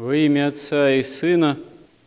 Во имя Отца и Сына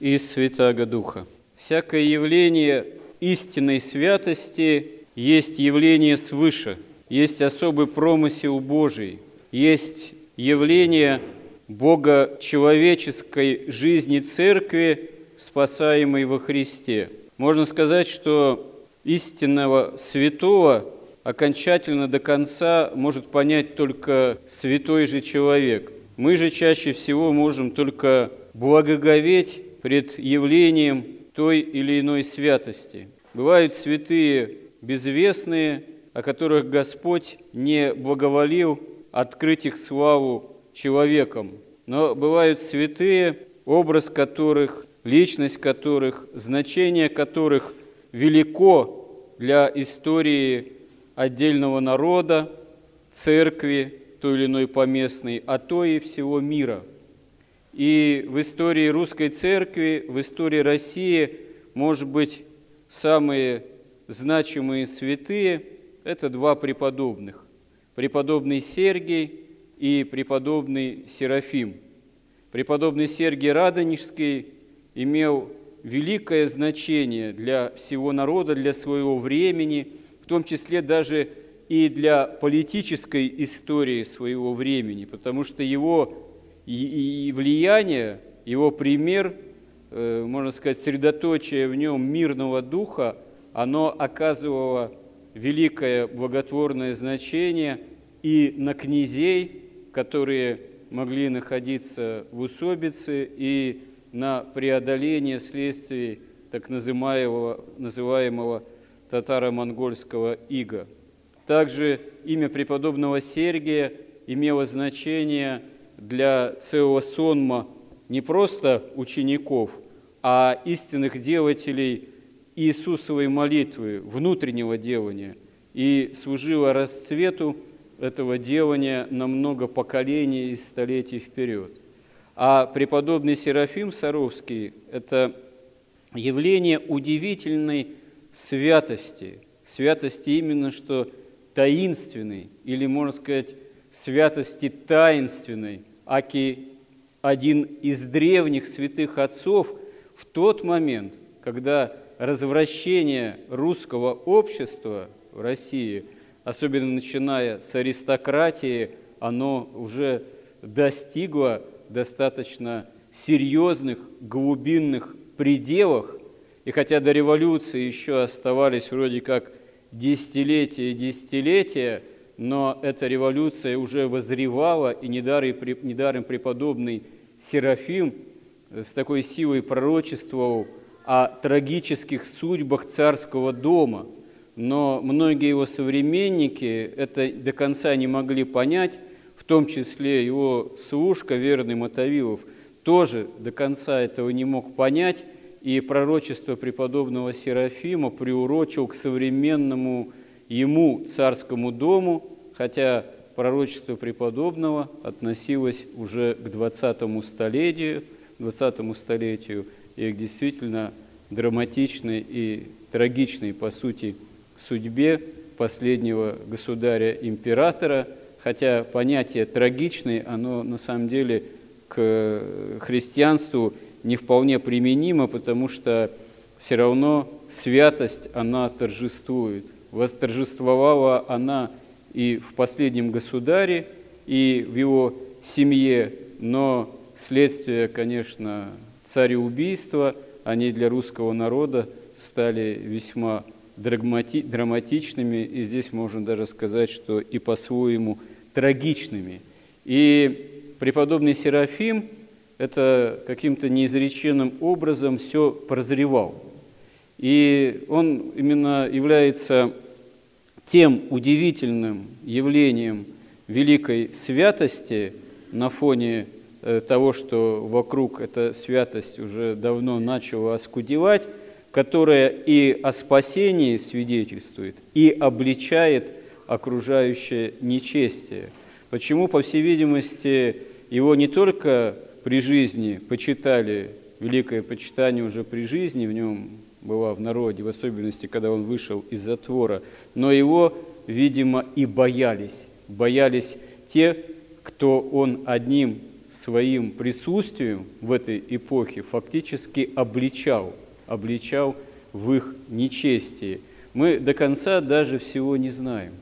и Святаго Духа. Всякое явление истинной святости есть явление свыше, есть особый промысел Божий, есть явление Бога человеческой жизни Церкви, спасаемой во Христе. Можно сказать, что истинного святого окончательно до конца может понять только святой же человек. Мы же чаще всего можем только благоговеть пред явлением той или иной святости. Бывают святые безвестные, о которых Господь не благоволил открыть их славу человеком. Но бывают святые, образ которых, личность которых, значение которых велико для истории отдельного народа, церкви, той или иной поместной, а то и всего мира. И в истории русской церкви, в истории России, может быть, самые значимые святые – это два преподобных. Преподобный Сергий и преподобный Серафим. Преподобный Сергий Радонежский имел великое значение для всего народа, для своего времени – в том числе даже и для политической истории своего времени, потому что его и влияние, его пример, э, можно сказать, средоточие в нем мирного духа, оно оказывало великое благотворное значение и на князей, которые могли находиться в усобице, и на преодоление следствий так называемого, называемого татаро-монгольского ига. Также имя преподобного Сергия имело значение для целого сонма не просто учеников, а истинных делателей Иисусовой молитвы, внутреннего делания, и служило расцвету этого делания на много поколений и столетий вперед. А преподобный Серафим Саровский – это явление удивительной святости. Святости именно что таинственной, или, можно сказать, святости таинственной, аки один из древних святых отцов в тот момент, когда развращение русского общества в России, особенно начиная с аристократии, оно уже достигло достаточно серьезных глубинных пределах, и хотя до революции еще оставались вроде как десятилетия и десятилетия, но эта революция уже возревала, и недаром, преподобный Серафим с такой силой пророчествовал о трагических судьбах царского дома. Но многие его современники это до конца не могли понять, в том числе его служка, верный Мотовилов, тоже до конца этого не мог понять, и пророчество преподобного Серафима приурочил к современному ему царскому дому, хотя пророчество преподобного относилось уже к 20 столетию, 20 столетию и к действительно драматичной и трагичной, по сути, судьбе последнего государя-императора, хотя понятие «трагичный», оно на самом деле к христианству не вполне применима, потому что все равно святость, она торжествует. Восторжествовала она и в последнем государе, и в его семье, но следствие, конечно, цареубийства, они для русского народа стали весьма драматичными, и здесь можно даже сказать, что и по-своему трагичными. И преподобный Серафим – это каким-то неизреченным образом все прозревал. И он именно является тем удивительным явлением великой святости на фоне э, того, что вокруг эта святость уже давно начала оскудевать, которая и о спасении свидетельствует, и обличает окружающее нечестие. Почему, по всей видимости, его не только при жизни почитали, великое почитание уже при жизни в нем была в народе, в особенности, когда он вышел из затвора, но его, видимо, и боялись. Боялись те, кто он одним своим присутствием в этой эпохе фактически обличал, обличал в их нечестии. Мы до конца даже всего не знаем.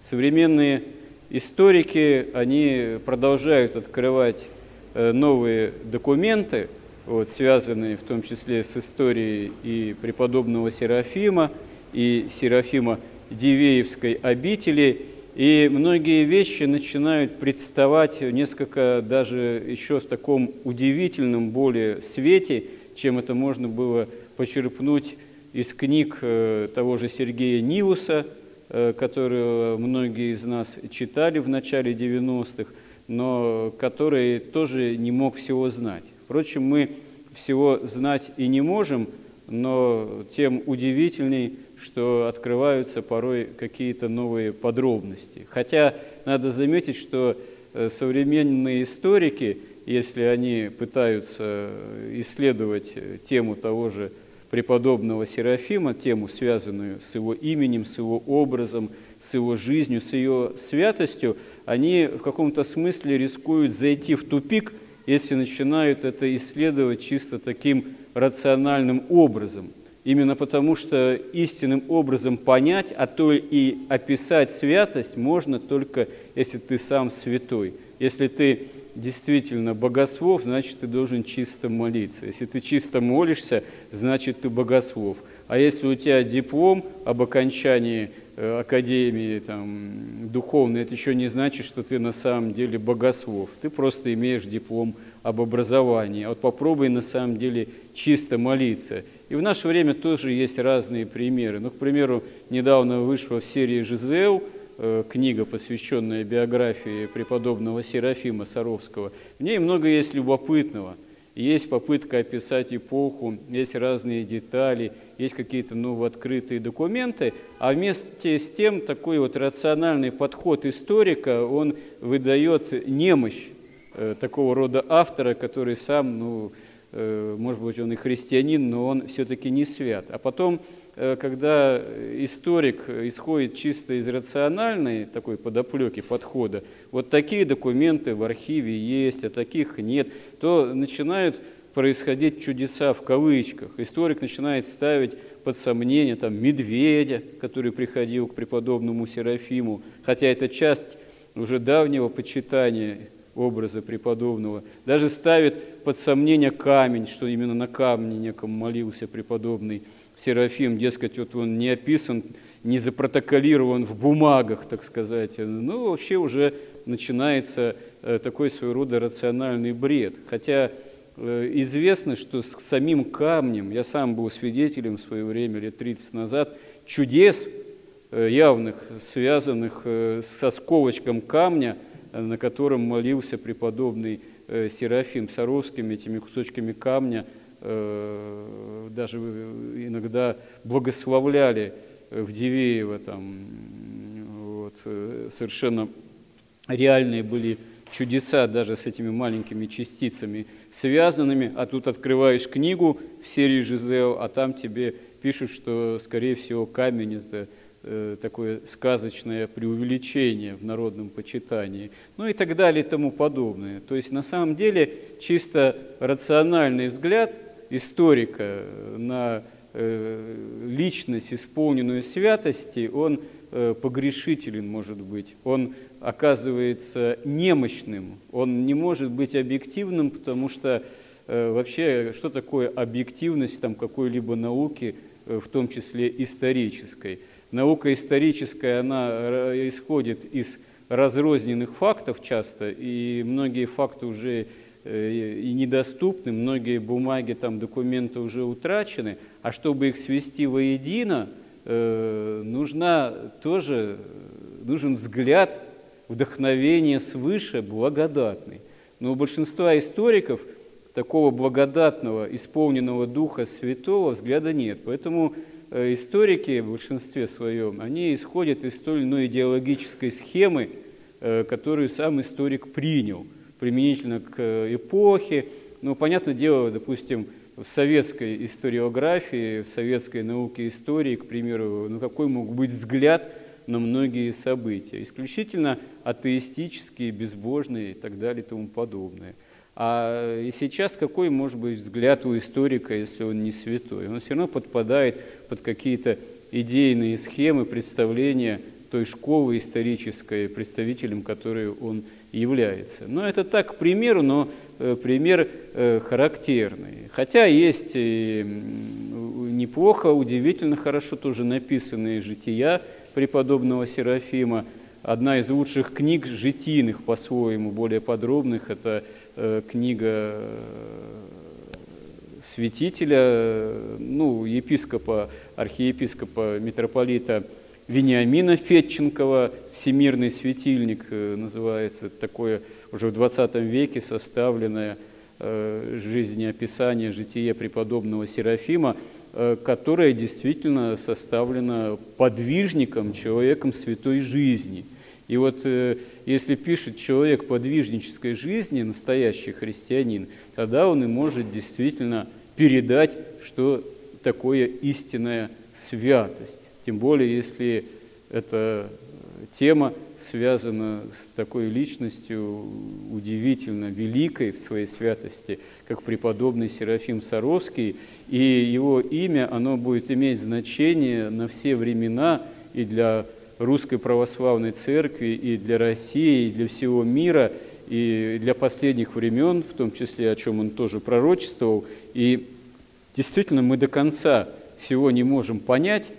Современные историки, они продолжают открывать новые документы, вот, связанные в том числе с историей и преподобного Серафима, и Серафима Дивеевской обители, и многие вещи начинают представать несколько даже еще в таком удивительном более свете, чем это можно было почерпнуть из книг э, того же Сергея Нилуса, э, которого многие из нас читали в начале 90-х, но который тоже не мог всего знать. Впрочем, мы всего знать и не можем, но тем удивительней что открываются порой какие-то новые подробности. Хотя надо заметить, что э, современные историки, если они пытаются исследовать э, тему того же преподобного Серафима, тему, связанную с его именем, с его образом, с его жизнью, с ее святостью, они в каком-то смысле рискуют зайти в тупик, если начинают это исследовать чисто таким рациональным образом – именно потому что истинным образом понять, а то и описать святость можно только, если ты сам святой. Если ты действительно богослов, значит, ты должен чисто молиться. Если ты чисто молишься, значит, ты богослов. А если у тебя диплом об окончании э, академии там, духовной, это еще не значит, что ты на самом деле богослов. Ты просто имеешь диплом об образовании. А вот попробуй на самом деле чисто молиться – и в наше время тоже есть разные примеры. Ну, к примеру, недавно вышла в серии «Жизел» книга, посвященная биографии преподобного Серафима Саровского. В ней много есть любопытного. Есть попытка описать эпоху, есть разные детали, есть какие-то новооткрытые документы, а вместе с тем такой вот рациональный подход историка, он выдает немощь э, такого рода автора, который сам, ну, Э, может быть, он и христианин, но он все-таки не свят. А потом, э, когда историк исходит чисто из рациональной такой подоплеки, подхода, вот такие документы в архиве есть, а таких нет, то начинают происходить чудеса в кавычках. Историк начинает ставить под сомнение там, медведя, который приходил к преподобному Серафиму, хотя это часть уже давнего почитания образа преподобного. Даже ставит под сомнение камень, что именно на камне неком молился преподобный Серафим. Дескать, вот он не описан, не запротоколирован в бумагах, так сказать. Ну, вообще уже начинается э, такой своего рода рациональный бред. Хотя э, известно, что с самим камнем, я сам был свидетелем в свое время, лет 30 назад, чудес э, явных, связанных с осколочком камня – на котором молился преподобный Серафим Саровским, этими кусочками камня даже иногда благословляли в Дивеево, там, вот, э, совершенно реальные были чудеса даже с этими маленькими частицами связанными, а тут открываешь книгу в серии Жизел, а там тебе пишут, что, скорее всего, камень – это Э, такое сказочное преувеличение в народном почитании, ну и так далее и тому подобное. То есть на самом деле чисто рациональный взгляд историка на э, личность, исполненную святости, он э, погрешителен может быть, он оказывается немощным, он не может быть объективным, потому что вообще что такое объективность там какой-либо науки, в том числе исторической – наука историческая, она э, исходит из разрозненных фактов часто, и многие факты уже э, и недоступны, многие бумаги, там, документы уже утрачены, а чтобы их свести воедино, э, нужна тоже, нужен взгляд, вдохновение свыше, благодатный. Но у большинства историков такого благодатного, исполненного Духа Святого взгляда нет. Поэтому Э, историки в большинстве своем, они исходят из той или иной идеологической схемы, э, которую сам историк принял применительно к э, эпохе. Ну, понятное дело, допустим, в советской историографии, в советской науке истории, к примеру, ну, какой мог быть взгляд на многие события? Исключительно атеистические, безбожные и так далее и тому подобное. А и сейчас какой может быть взгляд у историка, если он не святой? Он все равно подпадает под какие-то идейные схемы, представления той школы исторической, представителем которой он является. Но это так, к примеру, но э, пример э, характерный. Хотя есть неплохо, удивительно хорошо тоже написанные жития преподобного Серафима. Одна из лучших книг житийных, по-своему, более подробных, это э, книга святителя, ну, епископа, архиепископа, митрополита Вениамина Фетченкова «Всемирный светильник» э, называется, такое уже в 20 веке составленное э, жизнеописание жития преподобного Серафима, э, которое действительно составлено подвижником, человеком святой жизни. И вот если пишет человек подвижнической жизни, настоящий христианин, тогда он и может действительно передать, что такое истинная святость. Тем более, если эта тема связана с такой личностью удивительно великой в своей святости, как преподобный Серафим Саровский, и его имя, оно будет иметь значение на все времена и для Русской Православной Церкви, и для России, и для всего мира, и для последних времен, в том числе, о чем он тоже пророчествовал. И действительно мы до конца всего не можем понять,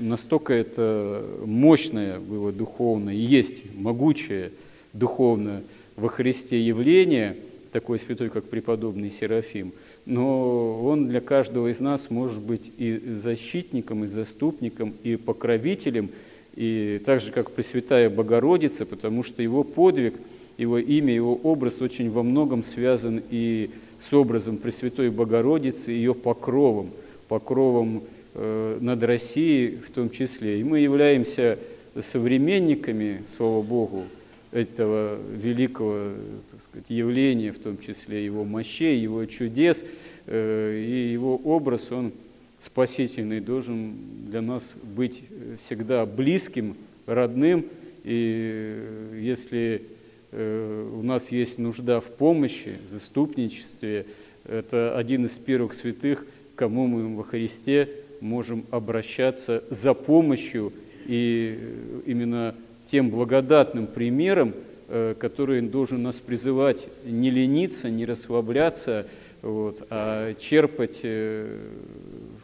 настолько это мощное было духовное, есть могучее духовное во Христе явление, такой святой, как преподобный Серафим, но он для каждого из нас может быть и защитником, и заступником, и покровителем, и так же, как Пресвятая Богородица, потому что его подвиг, его имя, его образ очень во многом связан и с образом Пресвятой Богородицы, ее покровом, покровом Э, над Россией в том числе. И мы являемся современниками, слава Богу, этого великого так сказать, явления, в том числе его мощей, его чудес, э, и его образ, он спасительный, должен для нас быть всегда близким, родным. И если э, у нас есть нужда в помощи, заступничестве, это один из первых святых, кому мы во Христе можем обращаться за помощью и э, именно тем благодатным примером, э, который должен нас призывать не лениться, не расслабляться, вот, а черпать э,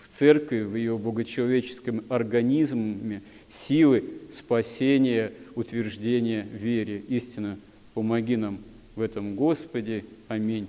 в церкви, в ее богочеловеческом организме силы спасения, утверждения вере. Истина, помоги нам в этом, Господи. Аминь.